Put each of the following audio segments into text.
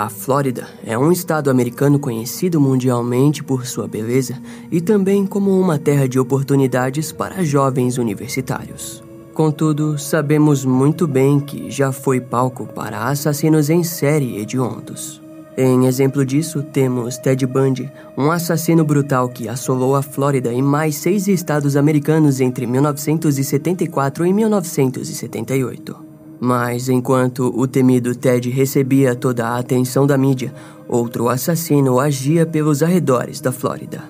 A Flórida é um estado americano conhecido mundialmente por sua beleza e também como uma terra de oportunidades para jovens universitários. Contudo, sabemos muito bem que já foi palco para assassinos em série hediondos. Em exemplo disso, temos Ted Bundy, um assassino brutal que assolou a Flórida e mais seis estados americanos entre 1974 e 1978. Mas enquanto o temido Ted recebia toda a atenção da mídia, outro assassino agia pelos arredores da Flórida.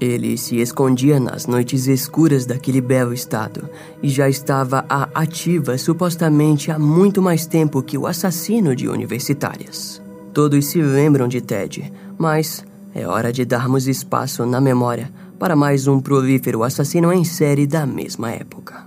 Ele se escondia nas noites escuras daquele belo estado e já estava à ativa supostamente há muito mais tempo que o assassino de universitárias. Todos se lembram de Ted, mas é hora de darmos espaço na memória para mais um prolífero assassino em série da mesma época.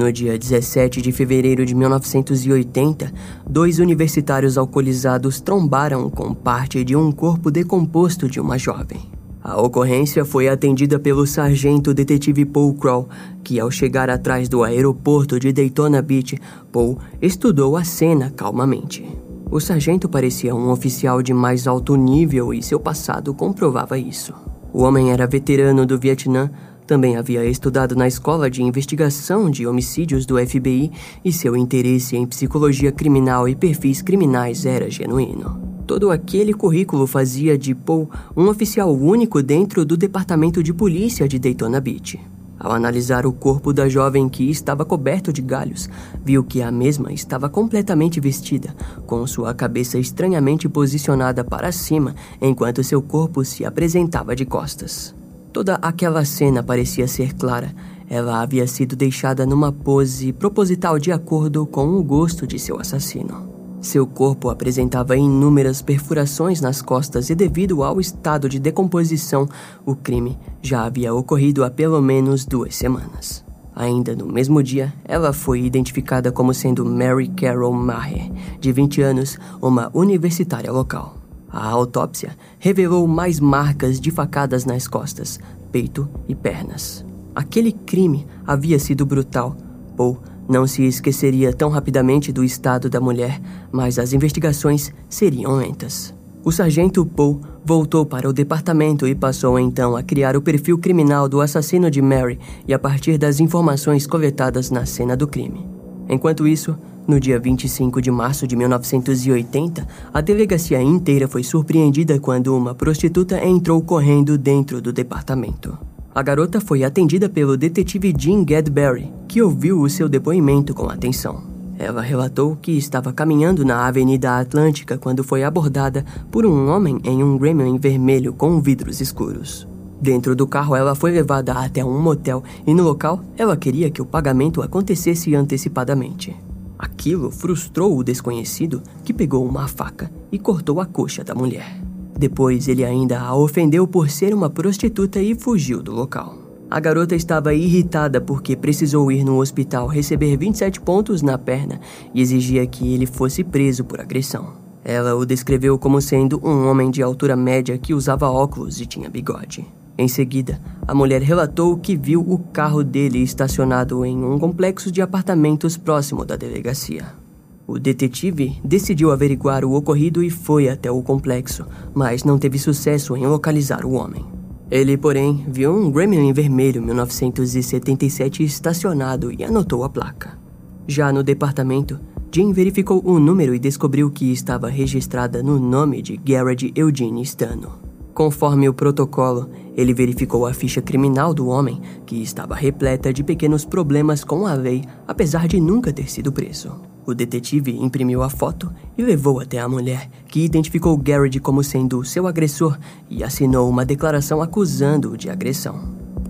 No dia 17 de fevereiro de 1980, dois universitários alcoolizados trombaram com parte de um corpo decomposto de uma jovem. A ocorrência foi atendida pelo sargento detetive Paul Crow, que ao chegar atrás do aeroporto de Daytona Beach, Paul estudou a cena calmamente. O sargento parecia um oficial de mais alto nível e seu passado comprovava isso. O homem era veterano do Vietnã, também havia estudado na Escola de Investigação de Homicídios do FBI e seu interesse em psicologia criminal e perfis criminais era genuíno. Todo aquele currículo fazia de Paul um oficial único dentro do Departamento de Polícia de Daytona Beach. Ao analisar o corpo da jovem que estava coberto de galhos, viu que a mesma estava completamente vestida, com sua cabeça estranhamente posicionada para cima enquanto seu corpo se apresentava de costas. Toda aquela cena parecia ser clara. Ela havia sido deixada numa pose proposital de acordo com o gosto de seu assassino. Seu corpo apresentava inúmeras perfurações nas costas e, devido ao estado de decomposição, o crime já havia ocorrido há pelo menos duas semanas. Ainda no mesmo dia, ela foi identificada como sendo Mary Carol Maher, de 20 anos, uma universitária local. A autópsia revelou mais marcas de facadas nas costas, peito e pernas. Aquele crime havia sido brutal. Paul não se esqueceria tão rapidamente do estado da mulher, mas as investigações seriam lentas. O sargento Paul voltou para o departamento e passou então a criar o perfil criminal do assassino de Mary e a partir das informações coletadas na cena do crime. Enquanto isso, no dia 25 de março de 1980, a delegacia inteira foi surpreendida quando uma prostituta entrou correndo dentro do departamento. A garota foi atendida pelo detetive Jim Gadberry, que ouviu o seu depoimento com atenção. Ela relatou que estava caminhando na Avenida Atlântica quando foi abordada por um homem em um Gremlin vermelho com vidros escuros. Dentro do carro, ela foi levada até um motel e no local, ela queria que o pagamento acontecesse antecipadamente. Aquilo frustrou o desconhecido, que pegou uma faca e cortou a coxa da mulher. Depois, ele ainda a ofendeu por ser uma prostituta e fugiu do local. A garota estava irritada porque precisou ir no hospital receber 27 pontos na perna e exigia que ele fosse preso por agressão. Ela o descreveu como sendo um homem de altura média que usava óculos e tinha bigode. Em seguida, a mulher relatou que viu o carro dele estacionado em um complexo de apartamentos próximo da delegacia. O detetive decidiu averiguar o ocorrido e foi até o complexo, mas não teve sucesso em localizar o homem. Ele, porém, viu um Gremlin vermelho 1977 estacionado e anotou a placa. Já no departamento, Jim verificou o número e descobriu que estava registrada no nome de Garrett Eugene Stano. Conforme o protocolo, ele verificou a ficha criminal do homem, que estava repleta de pequenos problemas com a lei, apesar de nunca ter sido preso. O detetive imprimiu a foto e levou até a mulher, que identificou Garrett como sendo seu agressor e assinou uma declaração acusando-o de agressão.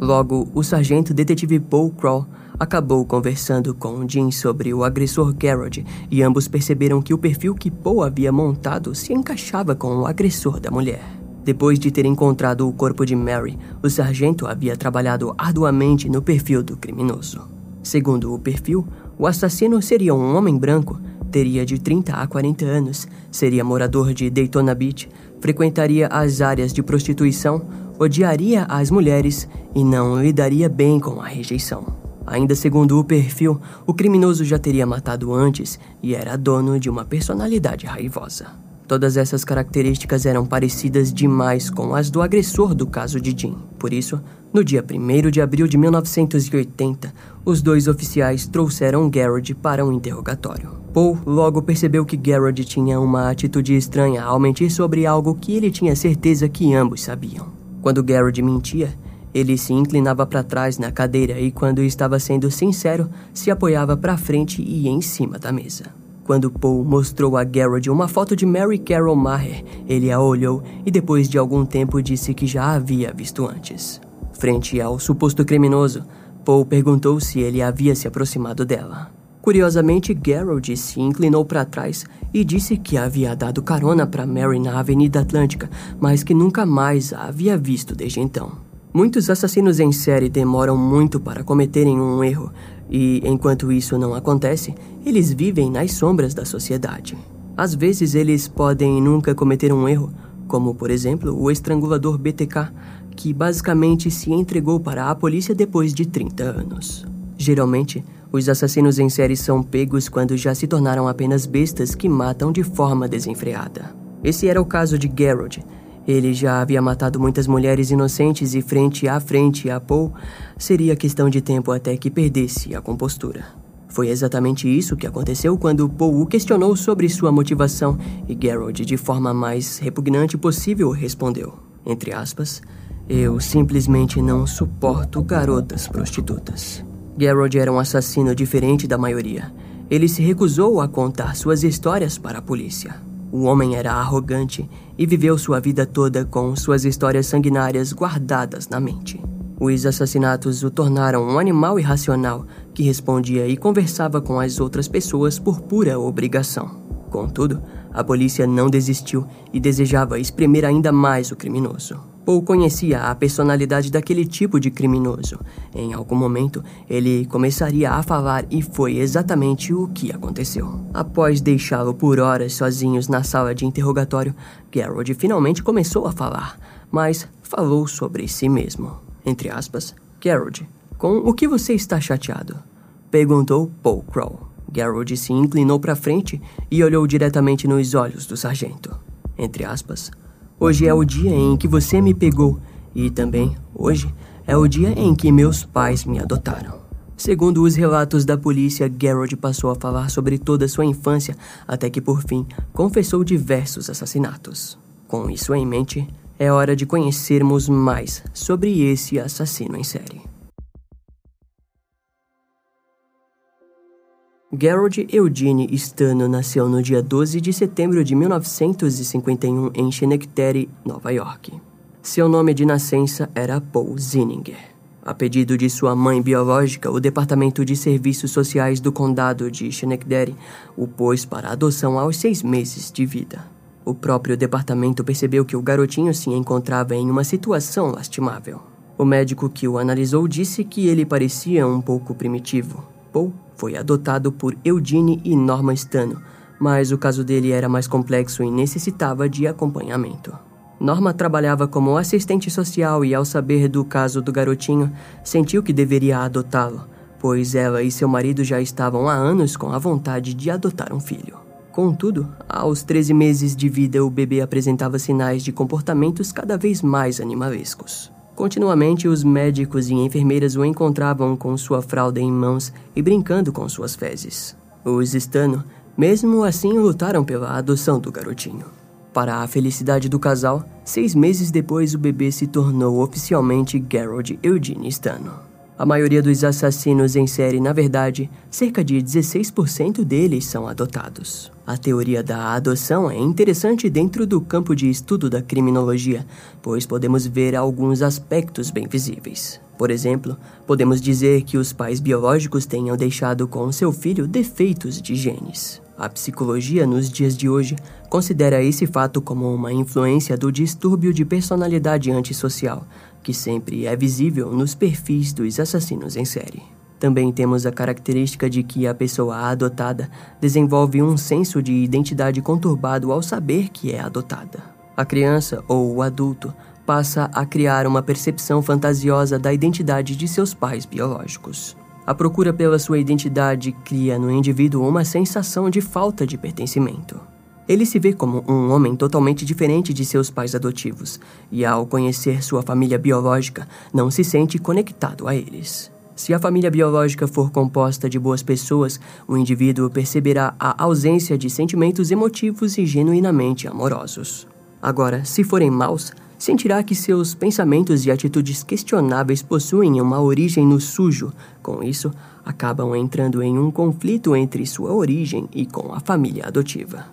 Logo, o sargento detetive Paul Crow acabou conversando com Jim sobre o agressor Garrett e ambos perceberam que o perfil que Paul havia montado se encaixava com o agressor da mulher. Depois de ter encontrado o corpo de Mary, o sargento havia trabalhado arduamente no perfil do criminoso. Segundo o perfil, o assassino seria um homem branco, teria de 30 a 40 anos, seria morador de Daytona Beach, frequentaria as áreas de prostituição, odiaria as mulheres e não lidaria bem com a rejeição. Ainda segundo o perfil, o criminoso já teria matado antes e era dono de uma personalidade raivosa. Todas essas características eram parecidas demais com as do agressor do caso de Jim. Por isso, no dia 1 de abril de 1980, os dois oficiais trouxeram Garrett para um interrogatório. Paul logo percebeu que Garrett tinha uma atitude estranha ao mentir sobre algo que ele tinha certeza que ambos sabiam. Quando Garrett mentia, ele se inclinava para trás na cadeira e, quando estava sendo sincero, se apoiava para frente e em cima da mesa. Quando Paul mostrou a Garrett uma foto de Mary Carol Maher, ele a olhou e, depois de algum tempo, disse que já a havia visto antes. Frente ao suposto criminoso, Paul perguntou se ele havia se aproximado dela. Curiosamente, Gerald se inclinou para trás e disse que havia dado carona para Mary na Avenida Atlântica, mas que nunca mais a havia visto desde então. Muitos assassinos em série demoram muito para cometerem um erro, e enquanto isso não acontece, eles vivem nas sombras da sociedade. Às vezes eles podem nunca cometer um erro, como por exemplo o estrangulador BTK, que basicamente se entregou para a polícia depois de 30 anos. Geralmente, os assassinos em série são pegos quando já se tornaram apenas bestas que matam de forma desenfreada. Esse era o caso de Garrod. Ele já havia matado muitas mulheres inocentes e frente a frente a Paul, seria questão de tempo até que perdesse a compostura. Foi exatamente isso que aconteceu quando Paul o questionou sobre sua motivação e Garrod, de forma mais repugnante possível, respondeu, entre aspas, eu simplesmente não suporto garotas prostitutas. Garrod era um assassino diferente da maioria. Ele se recusou a contar suas histórias para a polícia. O homem era arrogante e viveu sua vida toda com suas histórias sanguinárias guardadas na mente. Os assassinatos o tornaram um animal irracional que respondia e conversava com as outras pessoas por pura obrigação. Contudo, a polícia não desistiu e desejava espremer ainda mais o criminoso. Paul conhecia a personalidade daquele tipo de criminoso. Em algum momento, ele começaria a falar e foi exatamente o que aconteceu. Após deixá-lo por horas sozinhos na sala de interrogatório, Garrod finalmente começou a falar, mas falou sobre si mesmo. Entre aspas, Garrod, com o que você está chateado? Perguntou Paul Crow. Garrod se inclinou para frente e olhou diretamente nos olhos do sargento. Entre aspas, Hoje é o dia em que você me pegou e também hoje é o dia em que meus pais me adotaram. Segundo os relatos da polícia, Garrod passou a falar sobre toda sua infância até que por fim confessou diversos assassinatos. Com isso em mente, é hora de conhecermos mais sobre esse assassino em série. Gerald Eugene Stano nasceu no dia 12 de setembro de 1951 em Schenectady, Nova York. Seu nome de nascença era Paul Zinninger. A pedido de sua mãe biológica, o Departamento de Serviços Sociais do Condado de Schenectady o pôs para adoção aos seis meses de vida. O próprio departamento percebeu que o garotinho se encontrava em uma situação lastimável. O médico que o analisou disse que ele parecia um pouco primitivo. Paul foi adotado por Eugene e Norma Stano, mas o caso dele era mais complexo e necessitava de acompanhamento. Norma trabalhava como assistente social e, ao saber do caso do garotinho, sentiu que deveria adotá-lo, pois ela e seu marido já estavam há anos com a vontade de adotar um filho. Contudo, aos 13 meses de vida, o bebê apresentava sinais de comportamentos cada vez mais animalescos. Continuamente, os médicos e enfermeiras o encontravam com sua fralda em mãos e brincando com suas fezes. Os Stano, mesmo assim, lutaram pela adoção do garotinho. Para a felicidade do casal, seis meses depois o bebê se tornou oficialmente Gerald Eugene Stano. A maioria dos assassinos em série, na verdade, cerca de 16% deles são adotados. A teoria da adoção é interessante dentro do campo de estudo da criminologia, pois podemos ver alguns aspectos bem visíveis. Por exemplo, podemos dizer que os pais biológicos tenham deixado com seu filho defeitos de genes. A psicologia, nos dias de hoje, considera esse fato como uma influência do distúrbio de personalidade antissocial, que sempre é visível nos perfis dos assassinos em série. Também temos a característica de que a pessoa adotada desenvolve um senso de identidade conturbado ao saber que é adotada. A criança ou o adulto passa a criar uma percepção fantasiosa da identidade de seus pais biológicos. A procura pela sua identidade cria no indivíduo uma sensação de falta de pertencimento. Ele se vê como um homem totalmente diferente de seus pais adotivos, e ao conhecer sua família biológica, não se sente conectado a eles. Se a família biológica for composta de boas pessoas, o indivíduo perceberá a ausência de sentimentos emotivos e genuinamente amorosos. Agora, se forem maus, sentirá que seus pensamentos e atitudes questionáveis possuem uma origem no sujo. Com isso, acabam entrando em um conflito entre sua origem e com a família adotiva.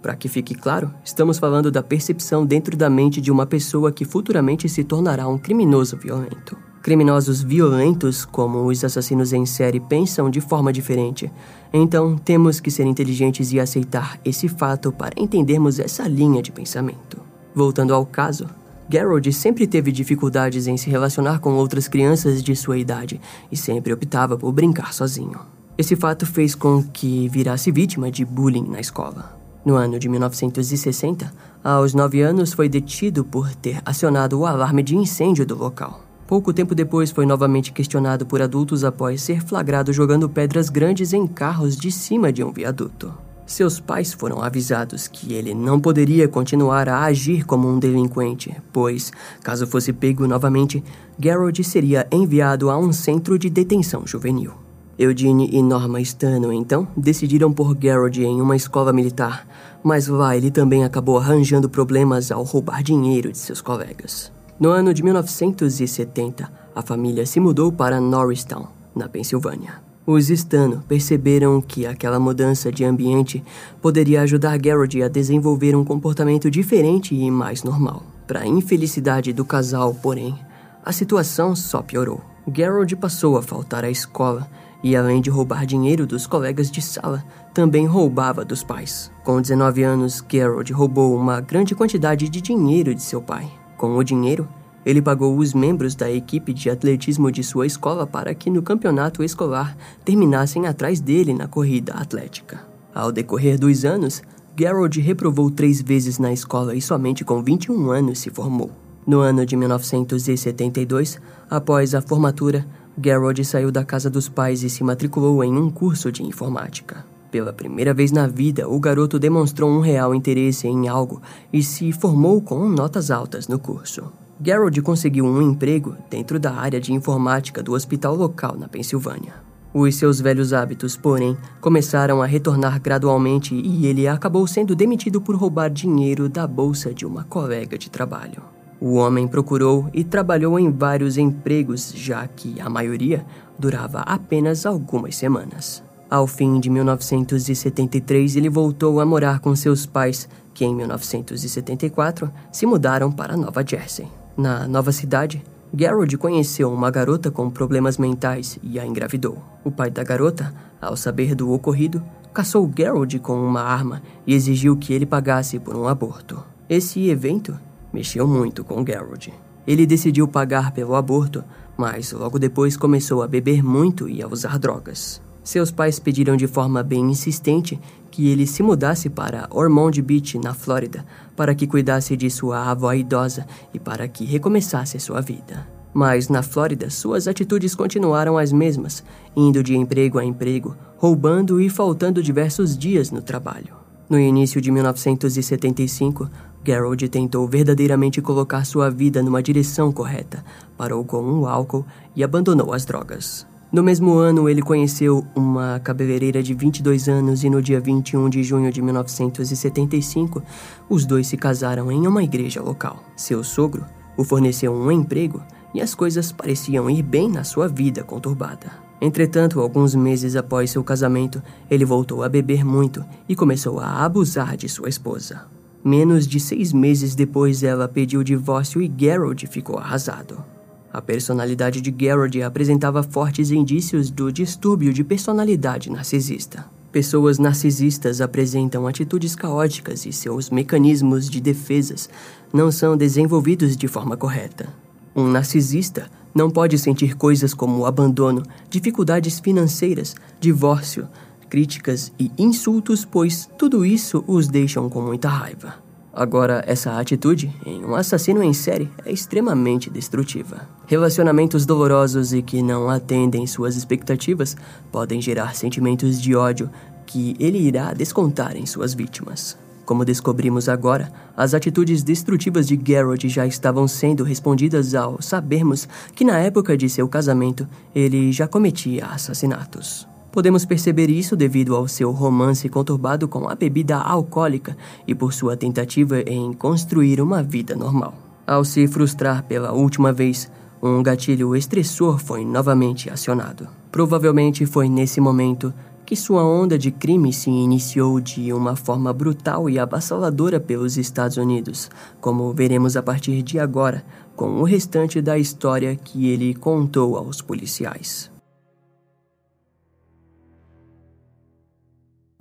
Para que fique claro, estamos falando da percepção dentro da mente de uma pessoa que futuramente se tornará um criminoso violento. Criminosos violentos, como os assassinos em série, pensam de forma diferente. Então, temos que ser inteligentes e aceitar esse fato para entendermos essa linha de pensamento. Voltando ao caso, Gerald sempre teve dificuldades em se relacionar com outras crianças de sua idade e sempre optava por brincar sozinho. Esse fato fez com que virasse vítima de bullying na escola. No ano de 1960, aos nove anos, foi detido por ter acionado o alarme de incêndio do local. Pouco tempo depois, foi novamente questionado por adultos após ser flagrado jogando pedras grandes em carros de cima de um viaduto. Seus pais foram avisados que ele não poderia continuar a agir como um delinquente, pois, caso fosse pego novamente, Garrod seria enviado a um centro de detenção juvenil. Eugene e Norma Stano, então, decidiram pôr Garrod em uma escola militar, mas lá ele também acabou arranjando problemas ao roubar dinheiro de seus colegas. No ano de 1970, a família se mudou para Norristown, na Pensilvânia. Os Stano perceberam que aquela mudança de ambiente poderia ajudar Garrod a desenvolver um comportamento diferente e mais normal. Para a infelicidade do casal, porém, a situação só piorou. Garrod passou a faltar à escola e, além de roubar dinheiro dos colegas de sala, também roubava dos pais. Com 19 anos, Garrod roubou uma grande quantidade de dinheiro de seu pai. Com o dinheiro, ele pagou os membros da equipe de atletismo de sua escola para que no campeonato escolar terminassem atrás dele na corrida atlética. Ao decorrer dos anos, Garrod reprovou três vezes na escola e somente com 21 anos se formou. No ano de 1972, após a formatura, Garrod saiu da casa dos pais e se matriculou em um curso de informática. Pela primeira vez na vida, o garoto demonstrou um real interesse em algo e se formou com notas altas no curso. Garrod conseguiu um emprego dentro da área de informática do hospital local na Pensilvânia. Os seus velhos hábitos, porém, começaram a retornar gradualmente e ele acabou sendo demitido por roubar dinheiro da bolsa de uma colega de trabalho. O homem procurou e trabalhou em vários empregos, já que a maioria durava apenas algumas semanas. Ao fim de 1973, ele voltou a morar com seus pais, que em 1974 se mudaram para Nova Jersey. Na nova cidade, Garrod conheceu uma garota com problemas mentais e a engravidou. O pai da garota, ao saber do ocorrido, caçou Garrod com uma arma e exigiu que ele pagasse por um aborto. Esse evento mexeu muito com Garrod. Ele decidiu pagar pelo aborto, mas logo depois começou a beber muito e a usar drogas. Seus pais pediram de forma bem insistente que ele se mudasse para Ormond Beach, na Flórida, para que cuidasse de sua avó idosa e para que recomeçasse sua vida. Mas na Flórida, suas atitudes continuaram as mesmas, indo de emprego a emprego, roubando e faltando diversos dias no trabalho. No início de 1975, Garrod tentou verdadeiramente colocar sua vida numa direção correta, parou com o álcool e abandonou as drogas. No mesmo ano, ele conheceu uma cabeleireira de 22 anos e no dia 21 de junho de 1975, os dois se casaram em uma igreja local. Seu sogro o forneceu um emprego e as coisas pareciam ir bem na sua vida conturbada. Entretanto, alguns meses após seu casamento, ele voltou a beber muito e começou a abusar de sua esposa. Menos de seis meses depois, ela pediu o divórcio e Gerald ficou arrasado. A personalidade de Garrod apresentava fortes indícios do distúrbio de personalidade narcisista. Pessoas narcisistas apresentam atitudes caóticas e seus mecanismos de defesas não são desenvolvidos de forma correta. Um narcisista não pode sentir coisas como abandono, dificuldades financeiras, divórcio, críticas e insultos, pois tudo isso os deixam com muita raiva. Agora, essa atitude em um assassino em série é extremamente destrutiva. Relacionamentos dolorosos e que não atendem suas expectativas podem gerar sentimentos de ódio que ele irá descontar em suas vítimas. Como descobrimos agora, as atitudes destrutivas de Garrett já estavam sendo respondidas ao sabermos que na época de seu casamento ele já cometia assassinatos. Podemos perceber isso devido ao seu romance conturbado com a bebida alcoólica e por sua tentativa em construir uma vida normal. Ao se frustrar pela última vez, um gatilho estressor foi novamente acionado. Provavelmente foi nesse momento que sua onda de crime se iniciou de uma forma brutal e avassaladora pelos Estados Unidos, como veremos a partir de agora, com o restante da história que ele contou aos policiais.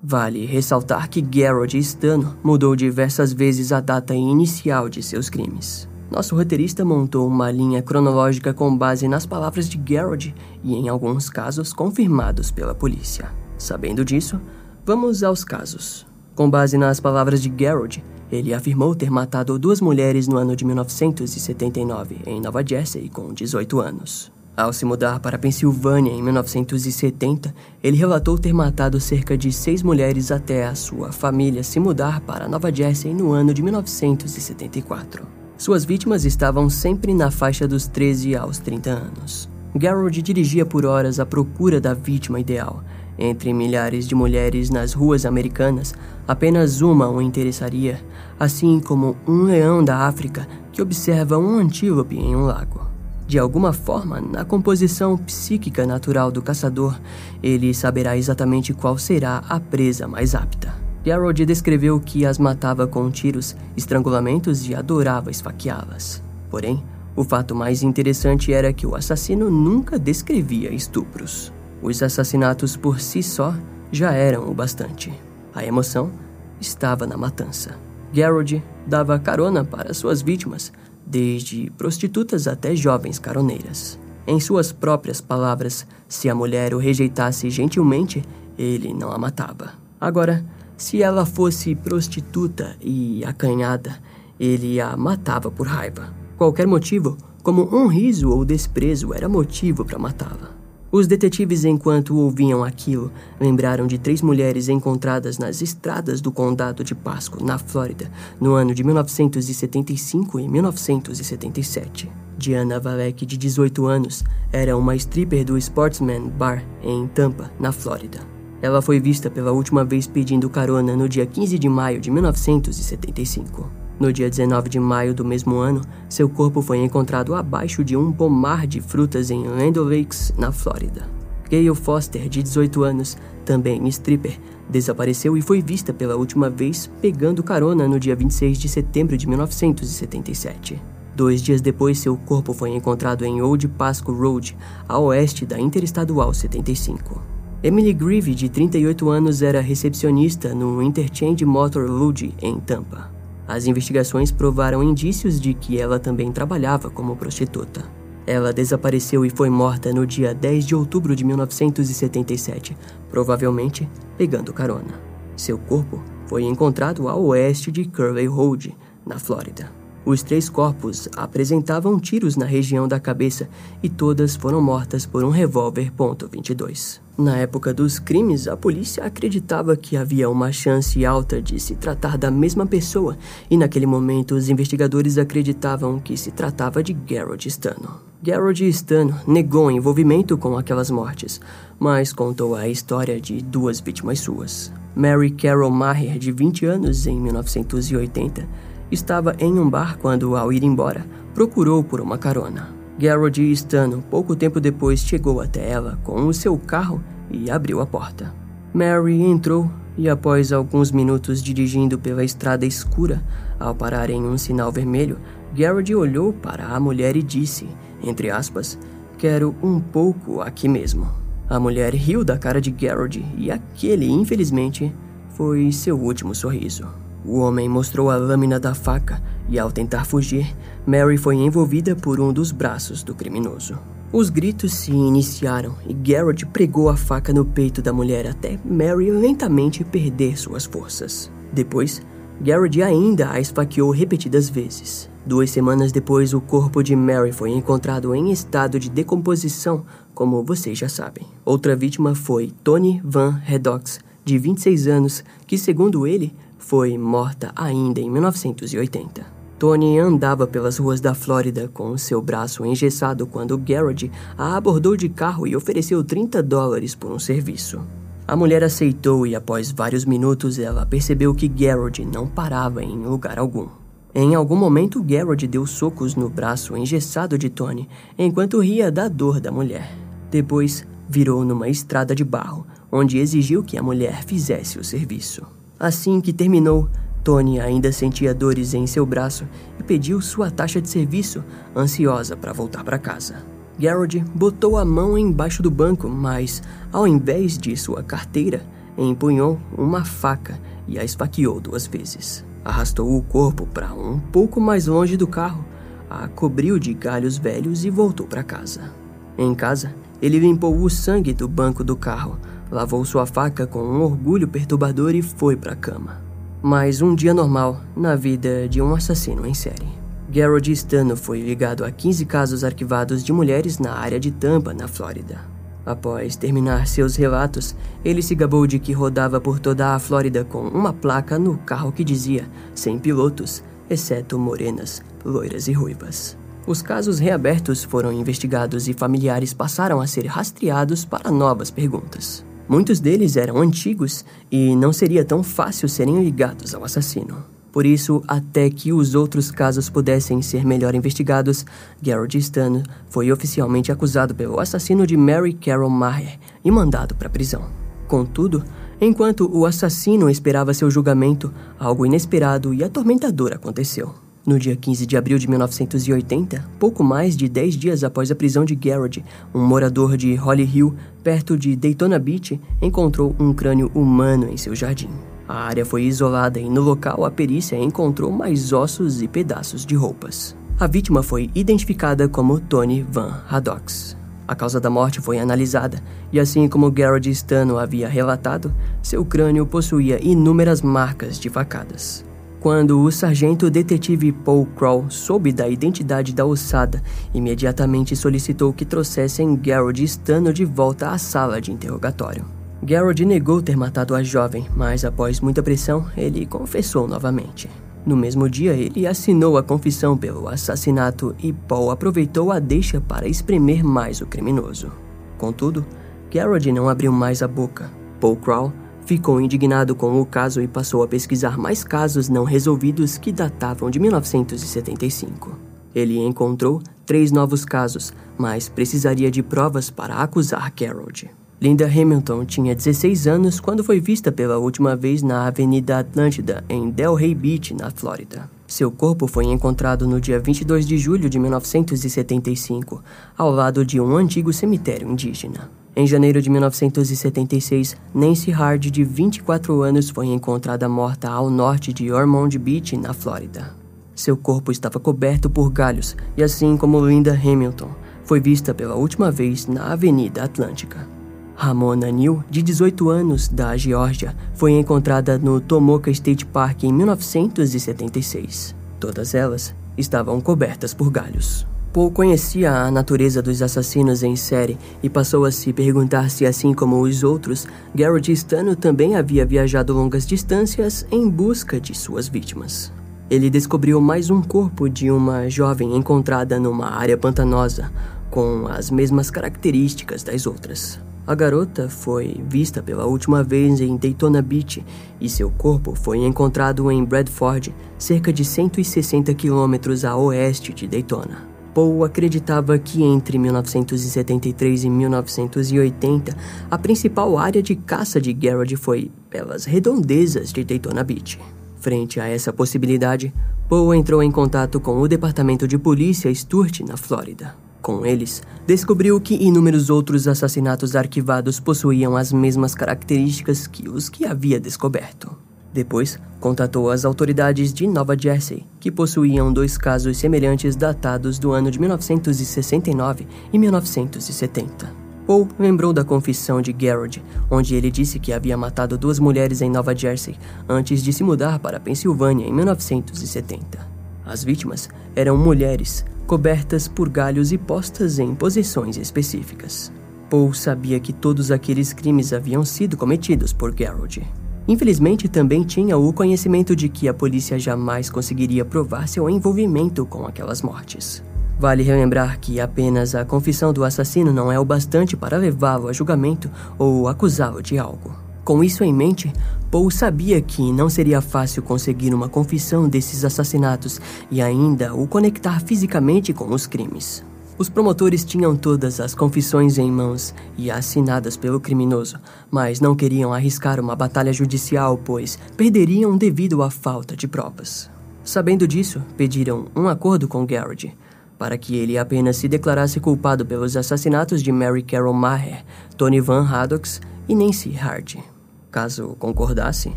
Vale ressaltar que Garrod Stano mudou diversas vezes a data inicial de seus crimes. Nosso roteirista montou uma linha cronológica com base nas palavras de Garrod e, em alguns casos, confirmados pela polícia. Sabendo disso, vamos aos casos. Com base nas palavras de Garrod, ele afirmou ter matado duas mulheres no ano de 1979 em Nova Jersey com 18 anos. Ao se mudar para a Pensilvânia em 1970, ele relatou ter matado cerca de seis mulheres até a sua família se mudar para Nova Jersey no ano de 1974. Suas vítimas estavam sempre na faixa dos 13 aos 30 anos. Garrod dirigia por horas à procura da vítima ideal. Entre milhares de mulheres nas ruas americanas, apenas uma o interessaria, assim como um leão da África que observa um antílope em um lago. De alguma forma, na composição psíquica natural do caçador, ele saberá exatamente qual será a presa mais apta. Garrod descreveu que as matava com tiros, estrangulamentos e adorava esfaqueá-las. Porém, o fato mais interessante era que o assassino nunca descrevia estupros. Os assassinatos por si só já eram o bastante. A emoção estava na matança. Garrod dava carona para suas vítimas, desde prostitutas até jovens caroneiras. Em suas próprias palavras, se a mulher o rejeitasse gentilmente, ele não a matava. Agora, se ela fosse prostituta e acanhada, ele a matava por raiva. Qualquer motivo, como um riso ou desprezo, era motivo para matá-la. Os detetives, enquanto ouviam aquilo, lembraram de três mulheres encontradas nas estradas do condado de Pasco, na Flórida, no ano de 1975 e 1977. Diana Valek, de 18 anos, era uma stripper do Sportsman Bar em Tampa, na Flórida. Ela foi vista pela última vez pedindo carona no dia 15 de maio de 1975. No dia 19 de maio do mesmo ano, seu corpo foi encontrado abaixo de um pomar de frutas em Land Lakes, na Flórida. Gayle Foster, de 18 anos, também stripper, desapareceu e foi vista pela última vez pegando carona no dia 26 de setembro de 1977. Dois dias depois, seu corpo foi encontrado em Old Pasco Road, a oeste da Interestadual 75. Emily Grieve, de 38 anos, era recepcionista no Interchange Motor Road, em Tampa. As investigações provaram indícios de que ela também trabalhava como prostituta. Ela desapareceu e foi morta no dia 10 de outubro de 1977, provavelmente pegando carona. Seu corpo foi encontrado a oeste de Curley Road, na Flórida. Os três corpos apresentavam tiros na região da cabeça e todas foram mortas por um revólver .22. Na época dos crimes, a polícia acreditava que havia uma chance alta de se tratar da mesma pessoa, e naquele momento os investigadores acreditavam que se tratava de Garrod Stano. Garrod Stano negou envolvimento com aquelas mortes, mas contou a história de duas vítimas suas. Mary Carol Maher, de 20 anos, em 1980, estava em um bar quando, ao ir embora, procurou por uma carona. Garrod Stano, pouco tempo depois, chegou até ela com o seu carro e abriu a porta. Mary entrou e, após alguns minutos dirigindo pela estrada escura, ao parar em um sinal vermelho, Garrod olhou para a mulher e disse, entre aspas, Quero um pouco aqui mesmo. A mulher riu da cara de Garrod e aquele, infelizmente, foi seu último sorriso. O homem mostrou a lâmina da faca e, ao tentar fugir, Mary foi envolvida por um dos braços do criminoso. Os gritos se iniciaram e Garrett pregou a faca no peito da mulher até Mary lentamente perder suas forças. Depois, Garrett ainda a esfaqueou repetidas vezes. Duas semanas depois, o corpo de Mary foi encontrado em estado de decomposição, como vocês já sabem. Outra vítima foi Tony Van Redox, de 26 anos, que, segundo ele, foi morta ainda em 1980. Tony andava pelas ruas da Flórida com seu braço engessado quando Garrett a abordou de carro e ofereceu 30 dólares por um serviço. A mulher aceitou e, após vários minutos, ela percebeu que Garrod não parava em lugar algum. Em algum momento, Garrod deu socos no braço engessado de Tony enquanto ria da dor da mulher. Depois, virou numa estrada de barro, onde exigiu que a mulher fizesse o serviço. Assim que terminou, Tony ainda sentia dores em seu braço e pediu sua taxa de serviço, ansiosa para voltar para casa. Garrod botou a mão embaixo do banco, mas, ao invés de sua carteira, empunhou uma faca e a esfaqueou duas vezes. Arrastou o corpo para um pouco mais longe do carro, a cobriu de galhos velhos e voltou para casa. Em casa, ele limpou o sangue do banco do carro, lavou sua faca com um orgulho perturbador e foi para a cama. Mais um dia normal na vida de um assassino em série. Garrod Stano foi ligado a 15 casos arquivados de mulheres na área de Tampa, na Flórida. Após terminar seus relatos, ele se gabou de que rodava por toda a Flórida com uma placa no carro que dizia sem pilotos, exceto morenas, loiras e ruivas. Os casos reabertos foram investigados e familiares passaram a ser rastreados para novas perguntas. Muitos deles eram antigos e não seria tão fácil serem ligados ao assassino. Por isso, até que os outros casos pudessem ser melhor investigados, Garrett Stano foi oficialmente acusado pelo assassino de Mary Carol Maher e mandado para a prisão. Contudo, enquanto o assassino esperava seu julgamento, algo inesperado e atormentador aconteceu. No dia 15 de abril de 1980, pouco mais de 10 dias após a prisão de Garrett, um morador de Holly Hill, perto de Daytona Beach, encontrou um crânio humano em seu jardim. A área foi isolada e no local a perícia encontrou mais ossos e pedaços de roupas. A vítima foi identificada como Tony Van Haddox. A causa da morte foi analisada e, assim como Garrett Stano havia relatado, seu crânio possuía inúmeras marcas de facadas. Quando o sargento detetive Paul Crow soube da identidade da ossada, imediatamente solicitou que trouxessem Garrett Stano de volta à sala de interrogatório. Garrod negou ter matado a jovem, mas após muita pressão, ele confessou novamente. No mesmo dia, ele assinou a confissão pelo assassinato e Paul aproveitou a deixa para espremer mais o criminoso. Contudo, Garrod não abriu mais a boca. Paul Crow ficou indignado com o caso e passou a pesquisar mais casos não resolvidos que datavam de 1975. Ele encontrou três novos casos, mas precisaria de provas para acusar Garrod. Linda Hamilton tinha 16 anos quando foi vista pela última vez na Avenida Atlântida, em Delray Beach, na Flórida. Seu corpo foi encontrado no dia 22 de julho de 1975, ao lado de um antigo cemitério indígena. Em janeiro de 1976, Nancy Hard, de 24 anos, foi encontrada morta ao norte de Ormond Beach, na Flórida. Seu corpo estava coberto por galhos e, assim como Linda Hamilton, foi vista pela última vez na Avenida Atlântica. Ramona Neal, de 18 anos, da Geórgia, foi encontrada no Tomoka State Park em 1976. Todas elas estavam cobertas por galhos. Paul conhecia a natureza dos assassinos em série e passou a se perguntar se, assim como os outros, Garrett Stano também havia viajado longas distâncias em busca de suas vítimas. Ele descobriu mais um corpo de uma jovem encontrada numa área pantanosa, com as mesmas características das outras. A garota foi vista pela última vez em Daytona Beach e seu corpo foi encontrado em Bradford, cerca de 160 quilômetros a oeste de Daytona. Paul acreditava que entre 1973 e 1980, a principal área de caça de Garrett foi pelas redondezas de Daytona Beach. Frente a essa possibilidade, Paul entrou em contato com o Departamento de Polícia Sturt, na Flórida. Com eles, descobriu que inúmeros outros assassinatos arquivados possuíam as mesmas características que os que havia descoberto. Depois, contatou as autoridades de Nova Jersey, que possuíam dois casos semelhantes datados do ano de 1969 e 1970. Paul lembrou da confissão de Garrod, onde ele disse que havia matado duas mulheres em Nova Jersey antes de se mudar para a Pensilvânia em 1970. As vítimas eram mulheres, cobertas por galhos e postas em posições específicas. Paul sabia que todos aqueles crimes haviam sido cometidos por Garrod. Infelizmente, também tinha o conhecimento de que a polícia jamais conseguiria provar seu envolvimento com aquelas mortes. Vale relembrar que apenas a confissão do assassino não é o bastante para levá-lo a julgamento ou acusá-lo de algo. Com isso em mente, Paul sabia que não seria fácil conseguir uma confissão desses assassinatos e ainda o conectar fisicamente com os crimes. Os promotores tinham todas as confissões em mãos e assinadas pelo criminoso, mas não queriam arriscar uma batalha judicial, pois perderiam devido à falta de provas. Sabendo disso, pediram um acordo com Garrett, para que ele apenas se declarasse culpado pelos assassinatos de Mary Carol Maher, Tony Van Haddocks e Nancy Hardy. Caso concordasse,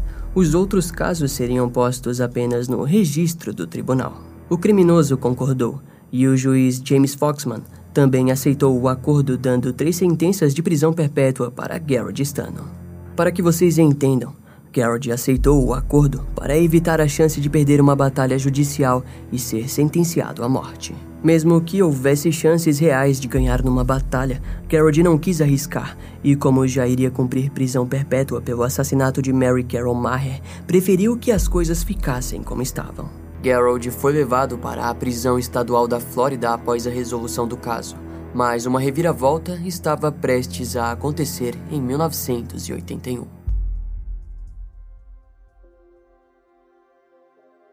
os outros casos seriam postos apenas no registro do tribunal. O criminoso concordou e o juiz James Foxman também aceitou o acordo, dando três sentenças de prisão perpétua para Garrett Stano. Para que vocês entendam, Garrett aceitou o acordo para evitar a chance de perder uma batalha judicial e ser sentenciado à morte. Mesmo que houvesse chances reais de ganhar numa batalha, Garrett não quis arriscar e, como já iria cumprir prisão perpétua pelo assassinato de Mary Carol Maher, preferiu que as coisas ficassem como estavam. Garrett foi levado para a prisão estadual da Flórida após a resolução do caso, mas uma reviravolta estava prestes a acontecer em 1981.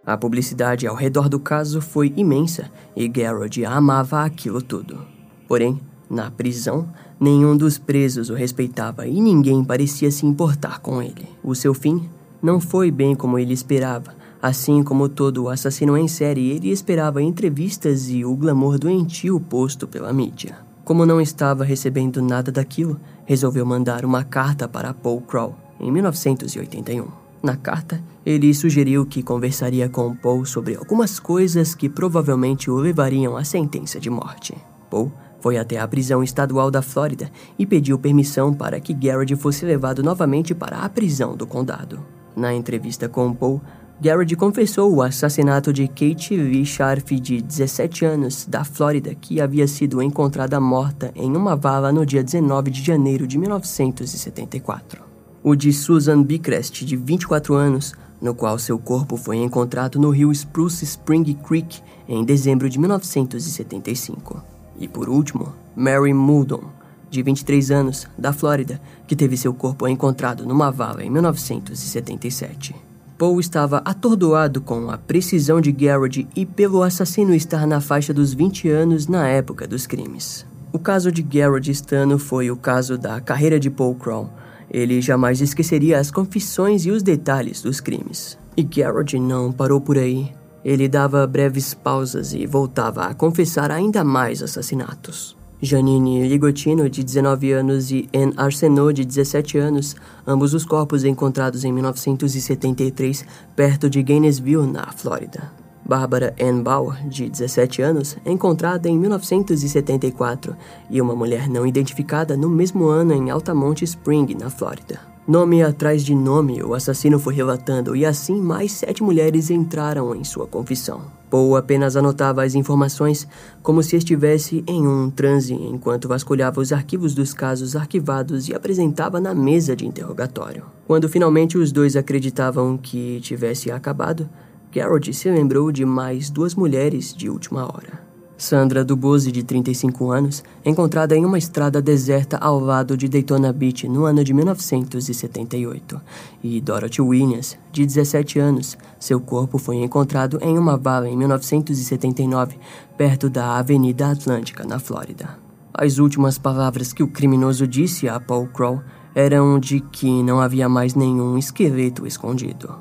A publicidade ao redor do caso foi imensa e Garrod amava aquilo tudo. Porém, na prisão, nenhum dos presos o respeitava e ninguém parecia se importar com ele. O seu fim não foi bem como ele esperava. Assim como todo assassino em série, ele esperava entrevistas e o glamour doentio posto pela mídia. Como não estava recebendo nada daquilo, resolveu mandar uma carta para Paul Crow em 1981. Na carta, ele sugeriu que conversaria com Paul sobre algumas coisas que provavelmente o levariam à sentença de morte. Paul foi até a prisão estadual da Flórida e pediu permissão para que Garrett fosse levado novamente para a prisão do condado. Na entrevista com Paul, Garrett confessou o assassinato de Kate Lee Sharf, de 17 anos, da Flórida, que havia sido encontrada morta em uma vala no dia 19 de janeiro de 1974 o de Susan Bicrest, de 24 anos, no qual seu corpo foi encontrado no rio Spruce Spring Creek em dezembro de 1975. E por último, Mary Muldon, de 23 anos, da Flórida, que teve seu corpo encontrado numa vala em 1977. Paul estava atordoado com a precisão de Garrett e pelo assassino estar na faixa dos 20 anos na época dos crimes. O caso de Garrett Stano foi o caso da carreira de Paul Crow, ele jamais esqueceria as confissões e os detalhes dos crimes. E Garrett não parou por aí. Ele dava breves pausas e voltava a confessar ainda mais assassinatos. Janine Ligotino, de 19 anos, e Anne Arsenault, de 17 anos, ambos os corpos encontrados em 1973 perto de Gainesville, na Flórida. Barbara Ann Bauer, de 17 anos, encontrada em 1974, e uma mulher não identificada no mesmo ano em Altamont Spring, na Flórida. Nome atrás de nome, o assassino foi relatando, e assim mais sete mulheres entraram em sua confissão. Paul apenas anotava as informações como se estivesse em um transe enquanto vasculhava os arquivos dos casos arquivados e apresentava na mesa de interrogatório. Quando finalmente os dois acreditavam que tivesse acabado, Garrett se lembrou de mais duas mulheres de última hora. Sandra Dubose, de 35 anos, encontrada em uma estrada deserta ao lado de Daytona Beach no ano de 1978, e Dorothy Williams, de 17 anos. Seu corpo foi encontrado em uma vala em 1979, perto da Avenida Atlântica, na Flórida. As últimas palavras que o criminoso disse a Paul Crow eram de que não havia mais nenhum esqueleto escondido.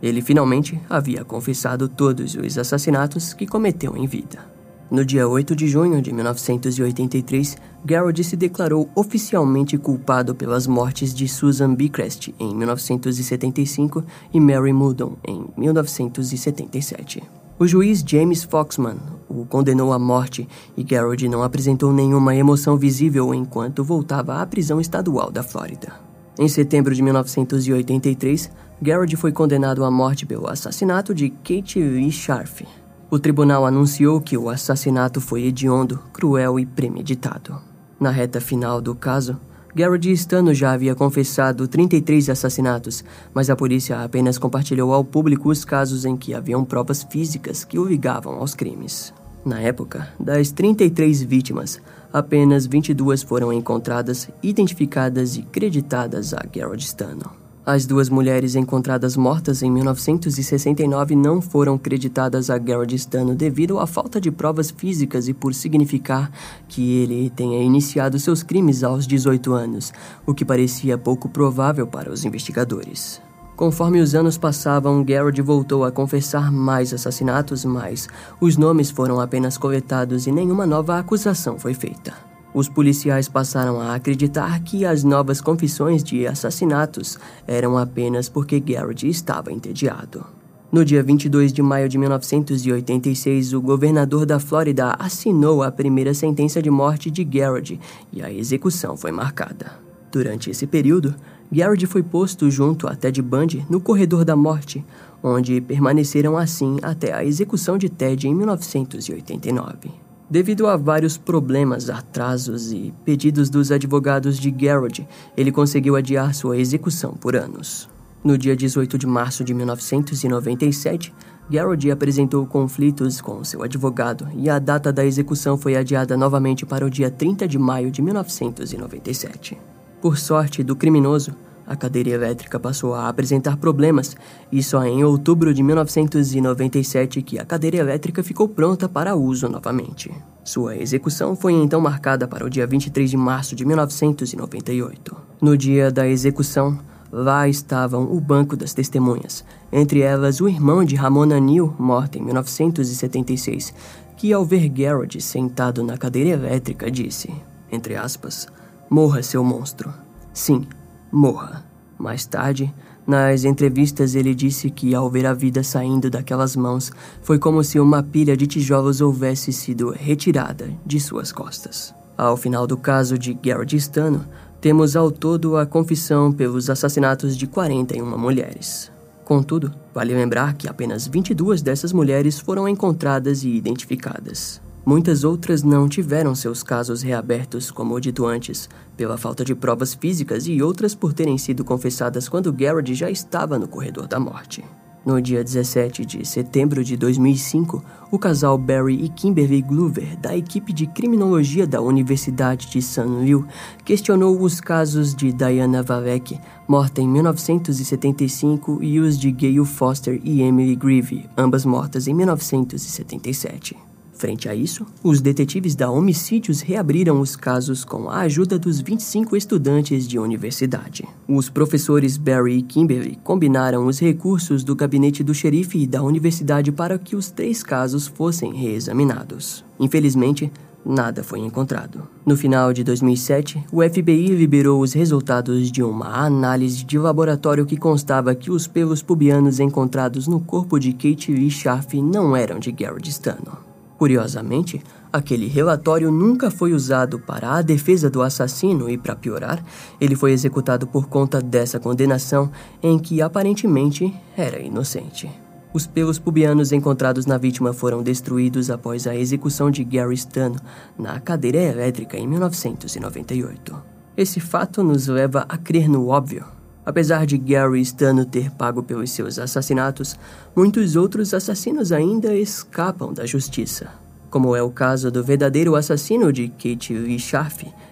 Ele finalmente havia confessado todos os assassinatos que cometeu em vida. No dia 8 de junho de 1983, Garrett se declarou oficialmente culpado pelas mortes de Susan Bicrest em 1975 e Mary Muldon em 1977. O juiz James Foxman o condenou à morte e Garrod não apresentou nenhuma emoção visível enquanto voltava à prisão estadual da Flórida. Em setembro de 1983, Garrod foi condenado à morte pelo assassinato de Kate Lee Scharf. O tribunal anunciou que o assassinato foi hediondo, cruel e premeditado. Na reta final do caso, Garrett Stano já havia confessado 33 assassinatos, mas a polícia apenas compartilhou ao público os casos em que haviam provas físicas que o ligavam aos crimes. Na época, das 33 vítimas, apenas 22 foram encontradas, identificadas e creditadas a Garrett Stano. As duas mulheres encontradas mortas em 1969 não foram creditadas a Garrett Stano devido à falta de provas físicas e por significar que ele tenha iniciado seus crimes aos 18 anos, o que parecia pouco provável para os investigadores. Conforme os anos passavam, Garrett voltou a confessar mais assassinatos, mas os nomes foram apenas coletados e nenhuma nova acusação foi feita. Os policiais passaram a acreditar que as novas confissões de assassinatos eram apenas porque Garrett estava entediado. No dia 22 de maio de 1986, o governador da Flórida assinou a primeira sentença de morte de Garrett e a execução foi marcada. Durante esse período, Garrett foi posto junto a Ted Bundy no corredor da morte, onde permaneceram assim até a execução de Ted em 1989. Devido a vários problemas, atrasos e pedidos dos advogados de Garrett, ele conseguiu adiar sua execução por anos. No dia 18 de março de 1997, Garrett apresentou conflitos com seu advogado e a data da execução foi adiada novamente para o dia 30 de maio de 1997. Por sorte do criminoso, a cadeira elétrica passou a apresentar problemas e só em outubro de 1997 que a cadeira elétrica ficou pronta para uso novamente. Sua execução foi então marcada para o dia 23 de março de 1998. No dia da execução, lá estavam o banco das testemunhas, entre elas o irmão de Ramona Neal, morta em 1976, que ao ver Garrett sentado na cadeira elétrica disse, entre aspas, Morra, seu monstro. Sim, morra. Mais tarde, nas entrevistas, ele disse que ao ver a vida saindo daquelas mãos, foi como se uma pilha de tijolos houvesse sido retirada de suas costas. Ao final do caso de Garrett Stano, temos ao todo a confissão pelos assassinatos de 41 mulheres. Contudo, vale lembrar que apenas 22 dessas mulheres foram encontradas e identificadas. Muitas outras não tiveram seus casos reabertos, como dito antes, pela falta de provas físicas e outras por terem sido confessadas quando Garrett já estava no corredor da morte. No dia 17 de setembro de 2005, o casal Barry e Kimberly Glover, da equipe de criminologia da Universidade de St. Louis, questionou os casos de Diana Valek, morta em 1975, e os de Gayle Foster e Emily Grieve, ambas mortas em 1977. Frente a isso, os detetives da Homicídios reabriram os casos com a ajuda dos 25 estudantes de universidade. Os professores Barry e Kimberly combinaram os recursos do gabinete do xerife e da universidade para que os três casos fossem reexaminados. Infelizmente, nada foi encontrado. No final de 2007, o FBI liberou os resultados de uma análise de laboratório que constava que os pelos pubianos encontrados no corpo de Kate Lee Schaff não eram de Garrett Stano. Curiosamente, aquele relatório nunca foi usado para a defesa do assassino e, para piorar, ele foi executado por conta dessa condenação em que aparentemente era inocente. Os pelos pubianos encontrados na vítima foram destruídos após a execução de Gary Stano na cadeira elétrica em 1998. Esse fato nos leva a crer no óbvio. Apesar de Gary Stano ter pago pelos seus assassinatos, muitos outros assassinos ainda escapam da justiça, como é o caso do verdadeiro assassino de Kate Lee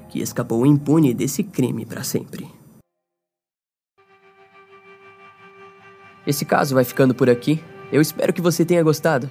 que escapou impune desse crime para sempre. Esse caso vai ficando por aqui. Eu espero que você tenha gostado.